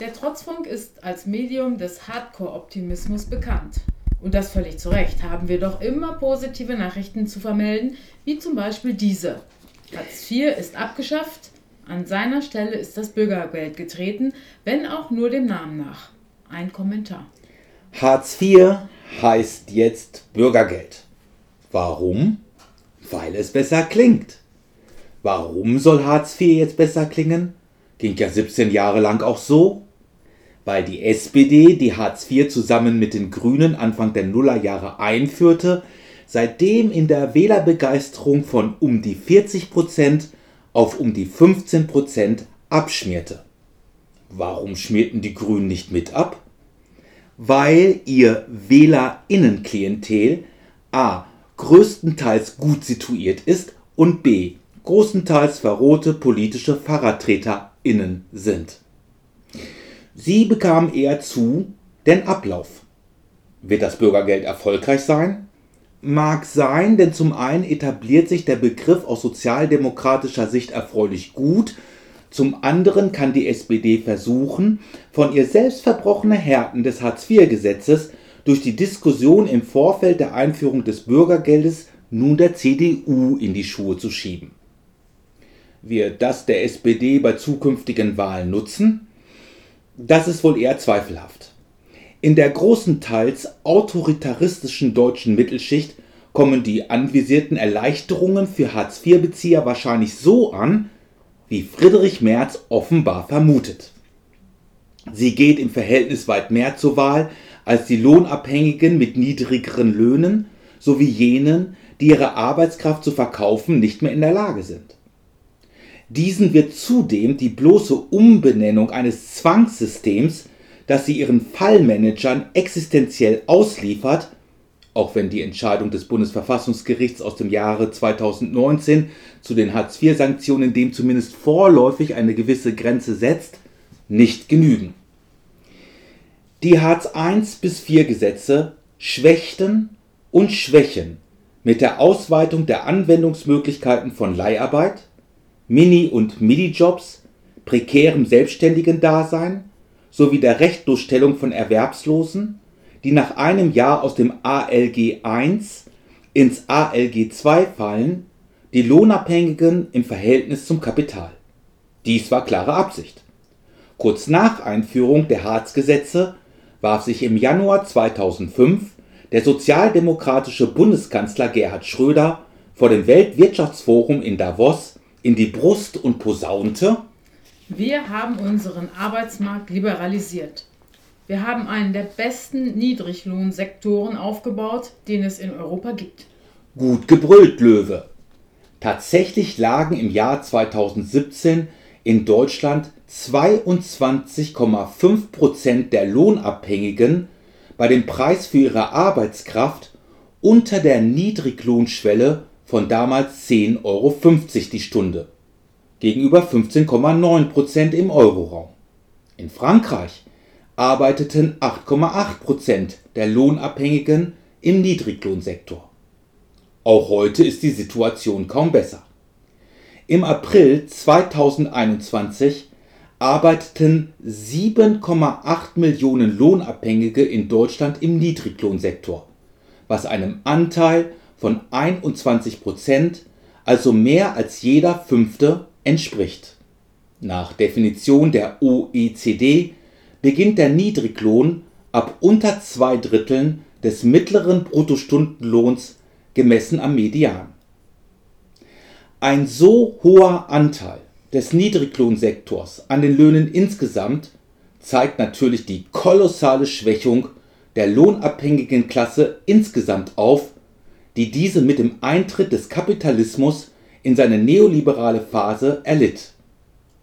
Der Trotzfunk ist als Medium des Hardcore-Optimismus bekannt. Und das völlig zu Recht haben wir doch immer positive Nachrichten zu vermelden, wie zum Beispiel diese. Hartz IV ist abgeschafft, an seiner Stelle ist das Bürgergeld getreten, wenn auch nur dem Namen nach. Ein Kommentar. Hartz IV heißt jetzt Bürgergeld. Warum? Weil es besser klingt. Warum soll Hartz IV jetzt besser klingen? Ging ja 17 Jahre lang auch so. Weil die SPD, die Hartz IV zusammen mit den Grünen Anfang der Nullerjahre einführte, seitdem in der Wählerbegeisterung von um die 40 Prozent auf um die 15 Prozent abschmierte. Warum schmierten die Grünen nicht mit ab? Weil ihr Wählerinnenklientel a. größtenteils gut situiert ist und b. großenteils verrohte politische FahrradtreterInnen sind. Sie bekamen eher zu denn Ablauf. Wird das Bürgergeld erfolgreich sein? Mag sein, denn zum einen etabliert sich der Begriff aus sozialdemokratischer Sicht erfreulich gut, zum anderen kann die SPD versuchen, von ihr selbst verbrochene Härten des Hartz-IV-Gesetzes durch die Diskussion im Vorfeld der Einführung des Bürgergeldes nun der CDU in die Schuhe zu schieben. Wird das der SPD bei zukünftigen Wahlen nutzen? Das ist wohl eher zweifelhaft. In der großenteils autoritaristischen deutschen Mittelschicht kommen die anvisierten Erleichterungen für Hartz-IV-Bezieher wahrscheinlich so an, wie Friedrich Merz offenbar vermutet. Sie geht im Verhältnis weit mehr zur Wahl als die Lohnabhängigen mit niedrigeren Löhnen sowie jenen, die ihre Arbeitskraft zu verkaufen nicht mehr in der Lage sind. Diesen wird zudem die bloße Umbenennung eines Zwangssystems, das sie ihren Fallmanagern existenziell ausliefert, auch wenn die Entscheidung des Bundesverfassungsgerichts aus dem Jahre 2019 zu den Hartz-IV-Sanktionen dem zumindest vorläufig eine gewisse Grenze setzt, nicht genügen. Die Hartz I bis IV Gesetze schwächten und schwächen mit der Ausweitung der Anwendungsmöglichkeiten von Leiharbeit, Mini- und Midi-Jobs, prekärem Selbstständigen-Dasein sowie der Rechtdurchstellung von Erwerbslosen, die nach einem Jahr aus dem ALG I ins ALG II fallen, die Lohnabhängigen im Verhältnis zum Kapital. Dies war klare Absicht. Kurz nach Einführung der Hartz-Gesetze warf sich im Januar 2005 der sozialdemokratische Bundeskanzler Gerhard Schröder vor dem Weltwirtschaftsforum in Davos in die Brust und posaunte Wir haben unseren Arbeitsmarkt liberalisiert. Wir haben einen der besten Niedriglohnsektoren aufgebaut, den es in Europa gibt. Gut gebrüllt, Löwe. Tatsächlich lagen im Jahr 2017 in Deutschland 22,5 Prozent der Lohnabhängigen bei dem Preis für ihre Arbeitskraft unter der Niedriglohnschwelle von damals 10,50 Euro die Stunde gegenüber 15,9 Prozent im Euroraum. In Frankreich arbeiteten 8,8 Prozent der Lohnabhängigen im Niedriglohnsektor. Auch heute ist die Situation kaum besser. Im April 2021 arbeiteten 7,8 Millionen Lohnabhängige in Deutschland im Niedriglohnsektor, was einem Anteil von 21 Prozent, also mehr als jeder fünfte, entspricht. Nach Definition der OECD beginnt der Niedriglohn ab unter zwei Dritteln des mittleren Bruttostundenlohns gemessen am Median. Ein so hoher Anteil des Niedriglohnsektors an den Löhnen insgesamt zeigt natürlich die kolossale Schwächung der lohnabhängigen Klasse insgesamt auf, die diese mit dem Eintritt des Kapitalismus in seine neoliberale Phase erlitt.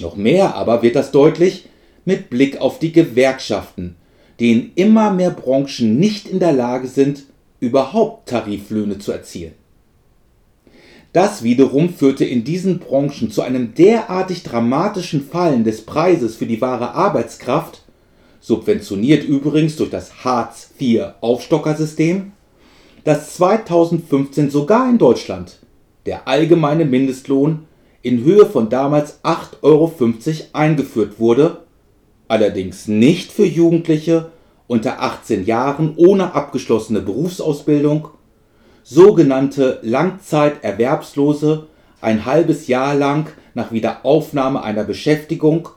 Noch mehr aber wird das deutlich mit Blick auf die Gewerkschaften, in immer mehr Branchen nicht in der Lage sind, überhaupt Tariflöhne zu erzielen. Das wiederum führte in diesen Branchen zu einem derartig dramatischen Fallen des Preises für die wahre Arbeitskraft, subventioniert übrigens durch das Hartz-IV-Aufstockersystem, dass 2015 sogar in Deutschland der allgemeine Mindestlohn in Höhe von damals 8,50 Euro eingeführt wurde allerdings nicht für Jugendliche unter 18 Jahren ohne abgeschlossene Berufsausbildung, sogenannte Langzeiterwerbslose ein halbes Jahr lang nach Wiederaufnahme einer Beschäftigung,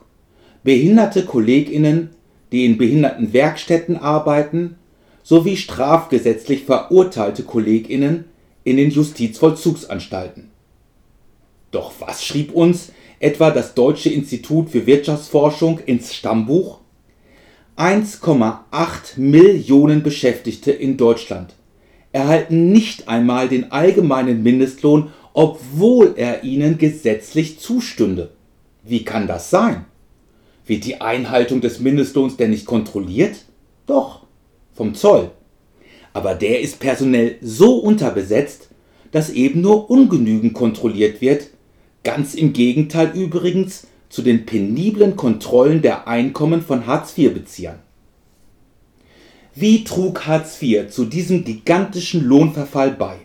behinderte Kolleginnen, die in Behindertenwerkstätten arbeiten, sowie strafgesetzlich verurteilte Kolleginnen in den Justizvollzugsanstalten. Doch was schrieb uns etwa das Deutsche Institut für Wirtschaftsforschung ins Stammbuch? 1,8 Millionen Beschäftigte in Deutschland erhalten nicht einmal den allgemeinen Mindestlohn, obwohl er ihnen gesetzlich zustünde. Wie kann das sein? Wird die Einhaltung des Mindestlohns denn nicht kontrolliert? Doch, vom Zoll. Aber der ist personell so unterbesetzt, dass eben nur ungenügend kontrolliert wird, ganz im Gegenteil übrigens zu den peniblen Kontrollen der Einkommen von Hartz-IV-Beziehern. Wie trug Hartz IV zu diesem gigantischen Lohnverfall bei?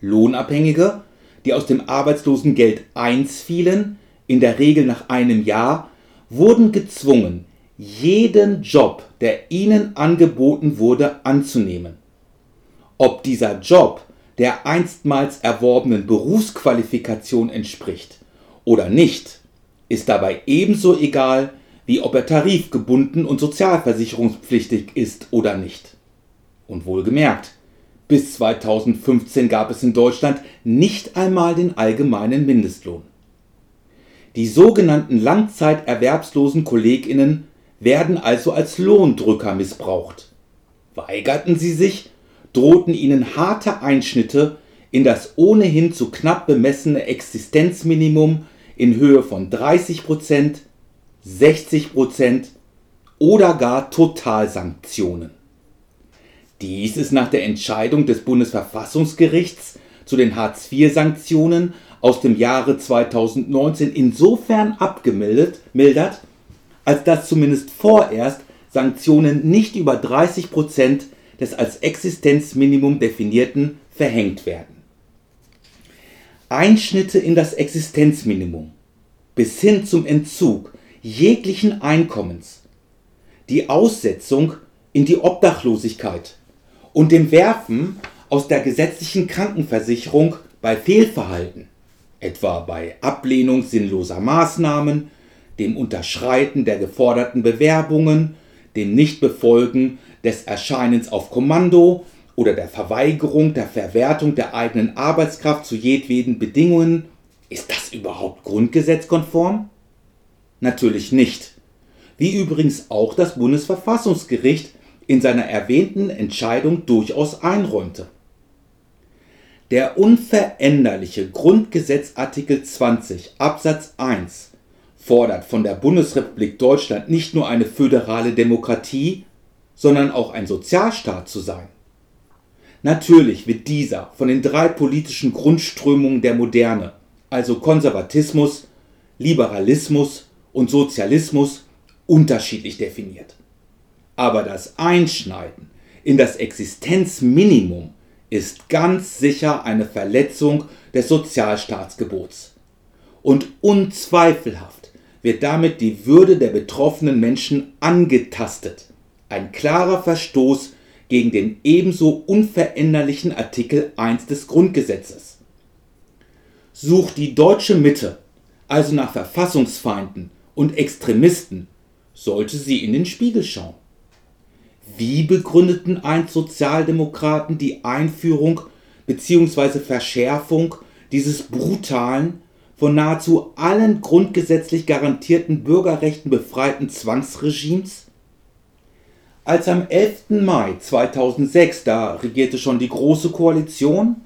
Lohnabhängige, die aus dem Arbeitslosengeld I fielen, in der Regel nach einem Jahr, wurden gezwungen, jeden Job, der ihnen angeboten wurde, anzunehmen. Ob dieser Job der einstmals erworbenen Berufsqualifikation entspricht oder nicht, ist dabei ebenso egal wie ob er tarifgebunden und sozialversicherungspflichtig ist oder nicht. Und wohlgemerkt, bis 2015 gab es in Deutschland nicht einmal den allgemeinen Mindestlohn. Die sogenannten langzeiterwerbslosen Kolleginnen werden also als Lohndrücker missbraucht. Weigerten sie sich, drohten ihnen harte Einschnitte in das ohnehin zu knapp bemessene Existenzminimum in Höhe von 30 Prozent 60% oder gar Totalsanktionen. Dies ist nach der Entscheidung des Bundesverfassungsgerichts zu den Hartz-IV-Sanktionen aus dem Jahre 2019 insofern abgemildert, mildert, als dass zumindest vorerst Sanktionen nicht über 30% des als Existenzminimum definierten verhängt werden. Einschnitte in das Existenzminimum bis hin zum Entzug jeglichen Einkommens, die Aussetzung in die Obdachlosigkeit und dem Werfen aus der gesetzlichen Krankenversicherung bei Fehlverhalten, etwa bei Ablehnung sinnloser Maßnahmen, dem Unterschreiten der geforderten Bewerbungen, dem Nichtbefolgen des Erscheinens auf Kommando oder der Verweigerung der Verwertung der eigenen Arbeitskraft zu jedweden Bedingungen, ist das überhaupt grundgesetzkonform? Natürlich nicht. Wie übrigens auch das Bundesverfassungsgericht in seiner erwähnten Entscheidung durchaus einräumte. Der unveränderliche Grundgesetzartikel 20 Absatz 1 fordert von der Bundesrepublik Deutschland nicht nur eine föderale Demokratie, sondern auch ein Sozialstaat zu sein. Natürlich wird dieser von den drei politischen Grundströmungen der Moderne, also Konservatismus, Liberalismus und Sozialismus unterschiedlich definiert. Aber das Einschneiden in das Existenzminimum ist ganz sicher eine Verletzung des Sozialstaatsgebots. Und unzweifelhaft wird damit die Würde der betroffenen Menschen angetastet. Ein klarer Verstoß gegen den ebenso unveränderlichen Artikel 1 des Grundgesetzes. Sucht die deutsche Mitte also nach Verfassungsfeinden und Extremisten, sollte sie in den Spiegel schauen. Wie begründeten einst Sozialdemokraten die Einführung bzw. Verschärfung dieses brutalen, von nahezu allen grundgesetzlich garantierten Bürgerrechten befreiten Zwangsregimes? Als am 11. Mai 2006, da regierte schon die Große Koalition,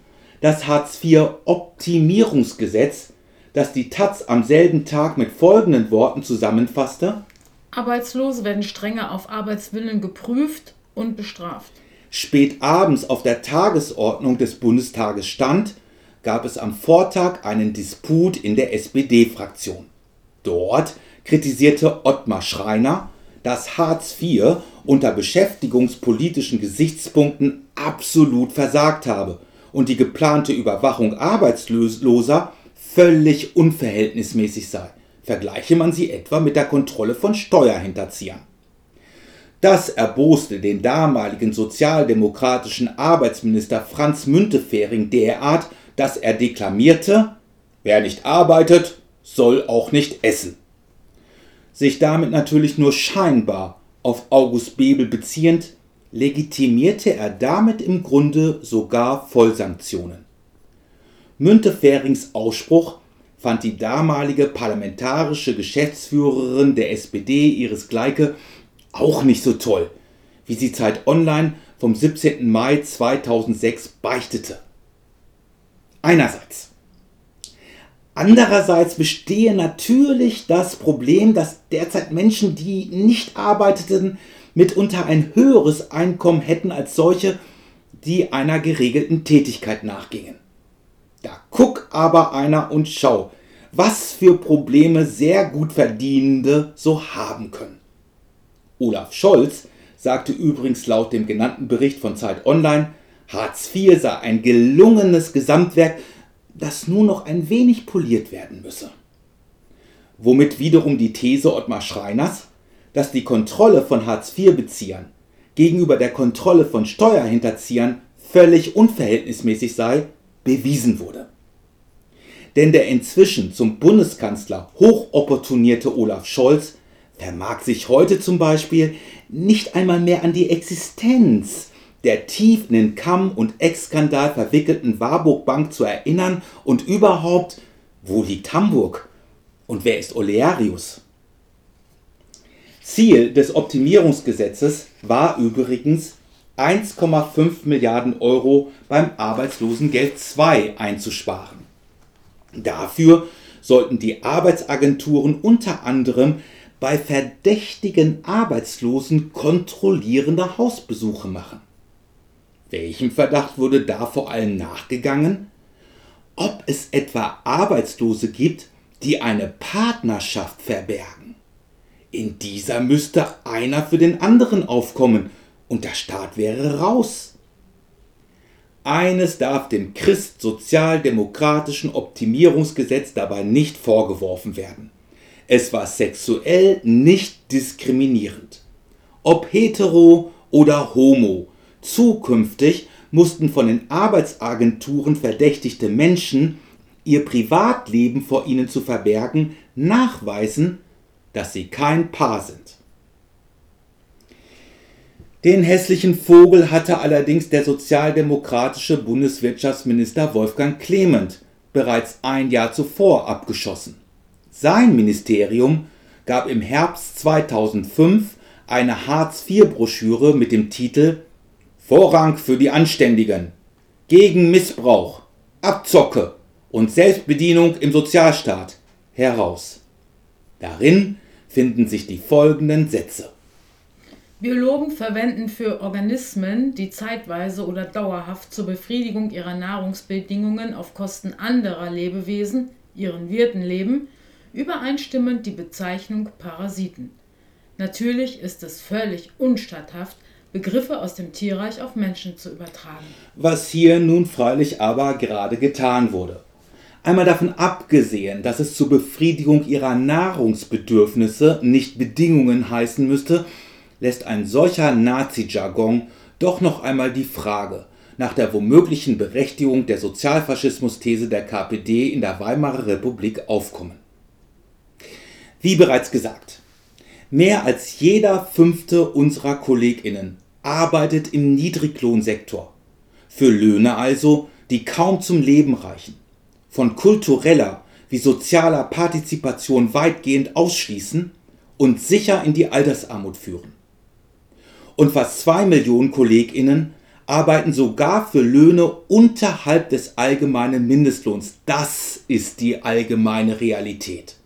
das Hartz-IV-Optimierungsgesetz das die Taz am selben Tag mit folgenden Worten zusammenfasste: Arbeitslose werden strenger auf Arbeitswillen geprüft und bestraft. Spät abends auf der Tagesordnung des Bundestages stand, gab es am Vortag einen Disput in der SPD-Fraktion. Dort kritisierte Ottmar Schreiner, dass Hartz IV unter beschäftigungspolitischen Gesichtspunkten absolut versagt habe und die geplante Überwachung Arbeitsloser völlig unverhältnismäßig sei. Vergleiche man sie etwa mit der Kontrolle von Steuerhinterziehern. Das erboste den damaligen sozialdemokratischen Arbeitsminister Franz Müntefering derart, dass er deklamierte, wer nicht arbeitet, soll auch nicht essen. Sich damit natürlich nur scheinbar auf August Bebel beziehend, legitimierte er damit im Grunde sogar Vollsanktionen. Münteferings Ausspruch fand die damalige parlamentarische Geschäftsführerin der SPD Iris Gleike auch nicht so toll, wie sie Zeit Online vom 17. Mai 2006 beichtete. Einerseits. Andererseits bestehe natürlich das Problem, dass derzeit Menschen, die nicht arbeiteten, mitunter ein höheres Einkommen hätten als solche, die einer geregelten Tätigkeit nachgingen. Da guck aber einer und schau, was für Probleme sehr gut Verdienende so haben können. Olaf Scholz sagte übrigens laut dem genannten Bericht von Zeit Online, Hartz IV sei ein gelungenes Gesamtwerk, das nur noch ein wenig poliert werden müsse. Womit wiederum die These Ottmar Schreiners, dass die Kontrolle von Hartz-IV-Beziehern gegenüber der Kontrolle von Steuerhinterziehern völlig unverhältnismäßig sei, bewiesen wurde. Denn der inzwischen zum Bundeskanzler hochopportunierte Olaf Scholz vermag sich heute zum Beispiel nicht einmal mehr an die Existenz der tief in den Kamm- und Ex-Skandal verwickelten Warburg Bank zu erinnern und überhaupt, wo liegt Hamburg und wer ist Olearius? Ziel des Optimierungsgesetzes war übrigens 1,5 Milliarden Euro beim Arbeitslosengeld II einzusparen. Dafür sollten die Arbeitsagenturen unter anderem bei verdächtigen Arbeitslosen kontrollierende Hausbesuche machen. Welchem Verdacht wurde da vor allem nachgegangen? Ob es etwa Arbeitslose gibt, die eine Partnerschaft verbergen. In dieser müsste einer für den anderen aufkommen und der Staat wäre raus. Eines darf dem christsozialdemokratischen Optimierungsgesetz dabei nicht vorgeworfen werden. Es war sexuell nicht diskriminierend. Ob hetero oder homo, zukünftig mussten von den Arbeitsagenturen verdächtigte Menschen ihr Privatleben vor ihnen zu verbergen, nachweisen, dass sie kein Paar sind. Den hässlichen Vogel hatte allerdings der sozialdemokratische Bundeswirtschaftsminister Wolfgang Clement bereits ein Jahr zuvor abgeschossen. Sein Ministerium gab im Herbst 2005 eine Hartz-IV-Broschüre mit dem Titel Vorrang für die Anständigen gegen Missbrauch, Abzocke und Selbstbedienung im Sozialstaat heraus. Darin finden sich die folgenden Sätze. Biologen verwenden für Organismen, die zeitweise oder dauerhaft zur Befriedigung ihrer Nahrungsbedingungen auf Kosten anderer Lebewesen, ihren Wirten leben, übereinstimmend die Bezeichnung Parasiten. Natürlich ist es völlig unstatthaft, Begriffe aus dem Tierreich auf Menschen zu übertragen. Was hier nun freilich aber gerade getan wurde. Einmal davon abgesehen, dass es zur Befriedigung ihrer Nahrungsbedürfnisse nicht Bedingungen heißen müsste, lässt ein solcher Nazi-Jargon doch noch einmal die Frage nach der womöglichen Berechtigung der Sozialfaschismus-These der KPD in der Weimarer Republik aufkommen. Wie bereits gesagt, mehr als jeder fünfte unserer Kolleginnen arbeitet im Niedriglohnsektor. Für Löhne also, die kaum zum Leben reichen, von kultureller wie sozialer Partizipation weitgehend ausschließen und sicher in die Altersarmut führen und fast zwei Millionen KollegInnen arbeiten sogar für Löhne unterhalb des allgemeinen Mindestlohns. Das ist die allgemeine Realität.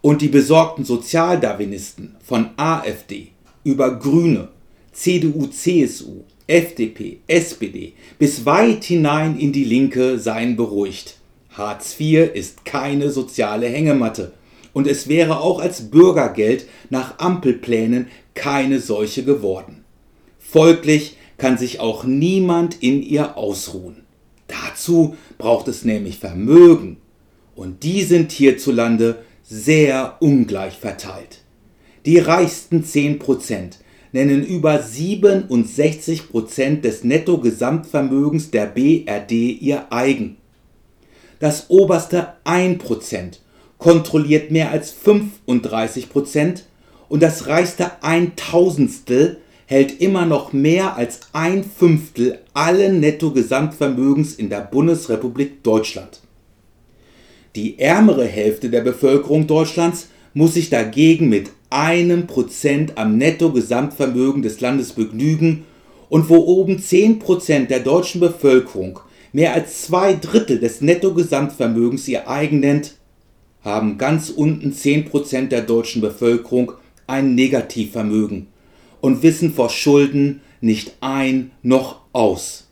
Und die besorgten Sozialdarwinisten von AfD über Grüne, CDU, CSU, FDP, SPD bis weit hinein in die Linke seien beruhigt. Hartz IV ist keine soziale Hängematte und es wäre auch als Bürgergeld nach Ampelplänen keine solche geworden. Folglich kann sich auch niemand in ihr ausruhen. Dazu braucht es nämlich Vermögen und die sind hierzulande sehr ungleich verteilt. Die reichsten 10% nennen über 67% des Nettogesamtvermögens der BRD ihr eigen. Das oberste 1% kontrolliert mehr als 35% und das reichste Eintausendstel hält immer noch mehr als ein Fünftel allen Nettogesamtvermögens in der Bundesrepublik Deutschland. Die ärmere Hälfte der Bevölkerung Deutschlands muss sich dagegen mit einem Prozent am Nettogesamtvermögen des Landes begnügen und wo oben 10 Prozent der deutschen Bevölkerung mehr als zwei Drittel des Nettogesamtvermögens ihr eigen nennt, haben ganz unten 10 Prozent der deutschen Bevölkerung ein Negativvermögen und wissen vor Schulden nicht ein noch aus.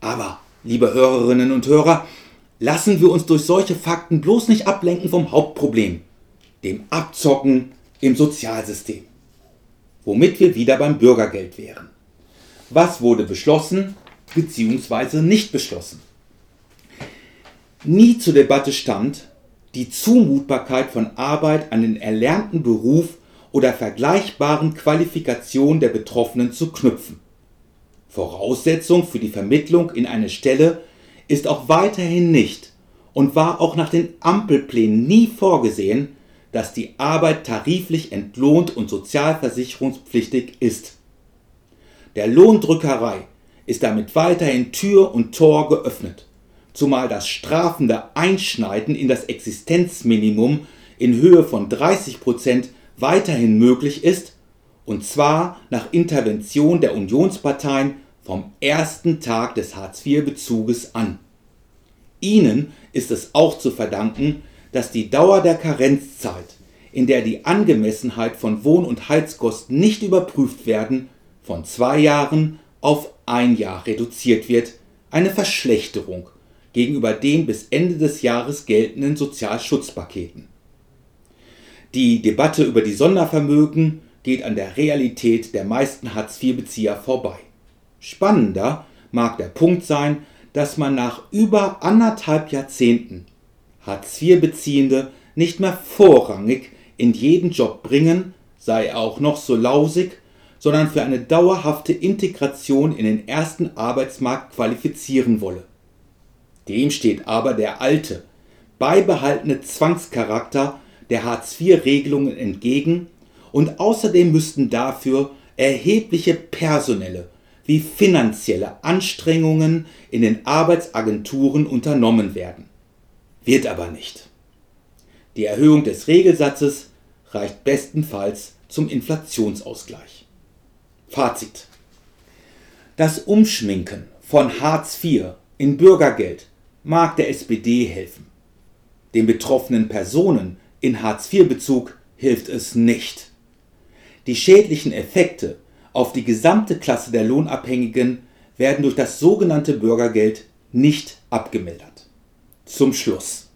Aber, liebe Hörerinnen und Hörer, lassen wir uns durch solche Fakten bloß nicht ablenken vom Hauptproblem, dem Abzocken im Sozialsystem. Womit wir wieder beim Bürgergeld wären. Was wurde beschlossen bzw. nicht beschlossen? Nie zur Debatte stand die Zumutbarkeit von Arbeit an den erlernten Beruf oder vergleichbaren Qualifikationen der Betroffenen zu knüpfen. Voraussetzung für die Vermittlung in eine Stelle ist auch weiterhin nicht und war auch nach den Ampelplänen nie vorgesehen, dass die Arbeit tariflich entlohnt und sozialversicherungspflichtig ist. Der Lohndrückerei ist damit weiterhin Tür und Tor geöffnet, zumal das strafende Einschneiden in das Existenzminimum in Höhe von 30 Prozent weiterhin möglich ist, und zwar nach Intervention der Unionsparteien vom ersten Tag des Hartz-IV-Bezuges an. Ihnen ist es auch zu verdanken, dass die Dauer der Karenzzeit, in der die Angemessenheit von Wohn- und Heizkosten nicht überprüft werden, von zwei Jahren auf ein Jahr reduziert wird, eine Verschlechterung gegenüber den bis Ende des Jahres geltenden Sozialschutzpaketen. Die Debatte über die Sondervermögen geht an der Realität der meisten Hartz-IV-Bezieher vorbei. Spannender mag der Punkt sein, dass man nach über anderthalb Jahrzehnten Hartz-IV-Beziehende nicht mehr vorrangig in jeden Job bringen, sei er auch noch so lausig, sondern für eine dauerhafte Integration in den ersten Arbeitsmarkt qualifizieren wolle. Dem steht aber der alte, beibehaltene Zwangscharakter der Hartz-IV-Regelungen entgegen und außerdem müssten dafür erhebliche personelle wie finanzielle Anstrengungen in den Arbeitsagenturen unternommen werden. Wird aber nicht. Die Erhöhung des Regelsatzes reicht bestenfalls zum Inflationsausgleich. Fazit. Das Umschminken von Hartz IV in Bürgergeld mag der SPD helfen. Den betroffenen Personen in Hartz-IV-Bezug hilft es nicht. Die schädlichen Effekte auf die gesamte Klasse der Lohnabhängigen werden durch das sogenannte Bürgergeld nicht abgemildert. Zum Schluss.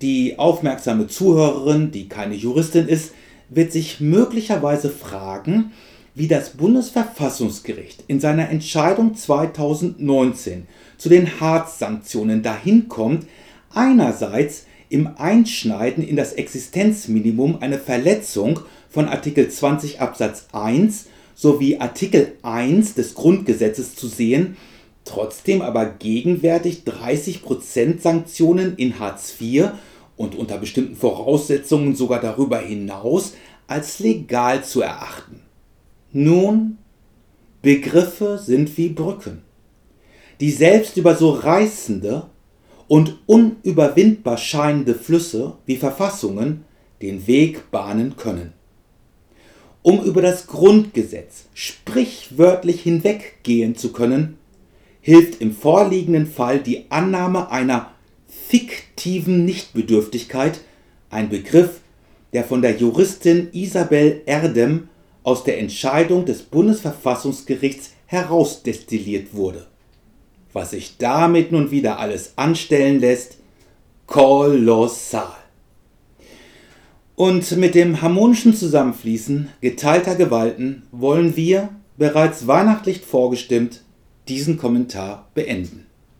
Die aufmerksame Zuhörerin, die keine Juristin ist, wird sich möglicherweise fragen, wie das Bundesverfassungsgericht in seiner Entscheidung 2019 zu den Hartz-Sanktionen dahin kommt, einerseits im Einschneiden in das Existenzminimum eine Verletzung von Artikel 20 Absatz 1 sowie Artikel 1 des Grundgesetzes zu sehen, trotzdem aber gegenwärtig 30% Sanktionen in Hartz IV und unter bestimmten Voraussetzungen sogar darüber hinaus als legal zu erachten. Nun, Begriffe sind wie Brücken, die selbst über so reißende und unüberwindbar scheinende Flüsse wie Verfassungen den Weg bahnen können. Um über das Grundgesetz sprichwörtlich hinweggehen zu können, hilft im vorliegenden Fall die Annahme einer fiktiven Nichtbedürftigkeit, ein Begriff, der von der Juristin Isabel Erdem aus der Entscheidung des Bundesverfassungsgerichts herausdestilliert wurde. Was sich damit nun wieder alles anstellen lässt, kolossal. Und mit dem harmonischen Zusammenfließen geteilter Gewalten wollen wir, bereits weihnachtlich vorgestimmt, diesen Kommentar beenden.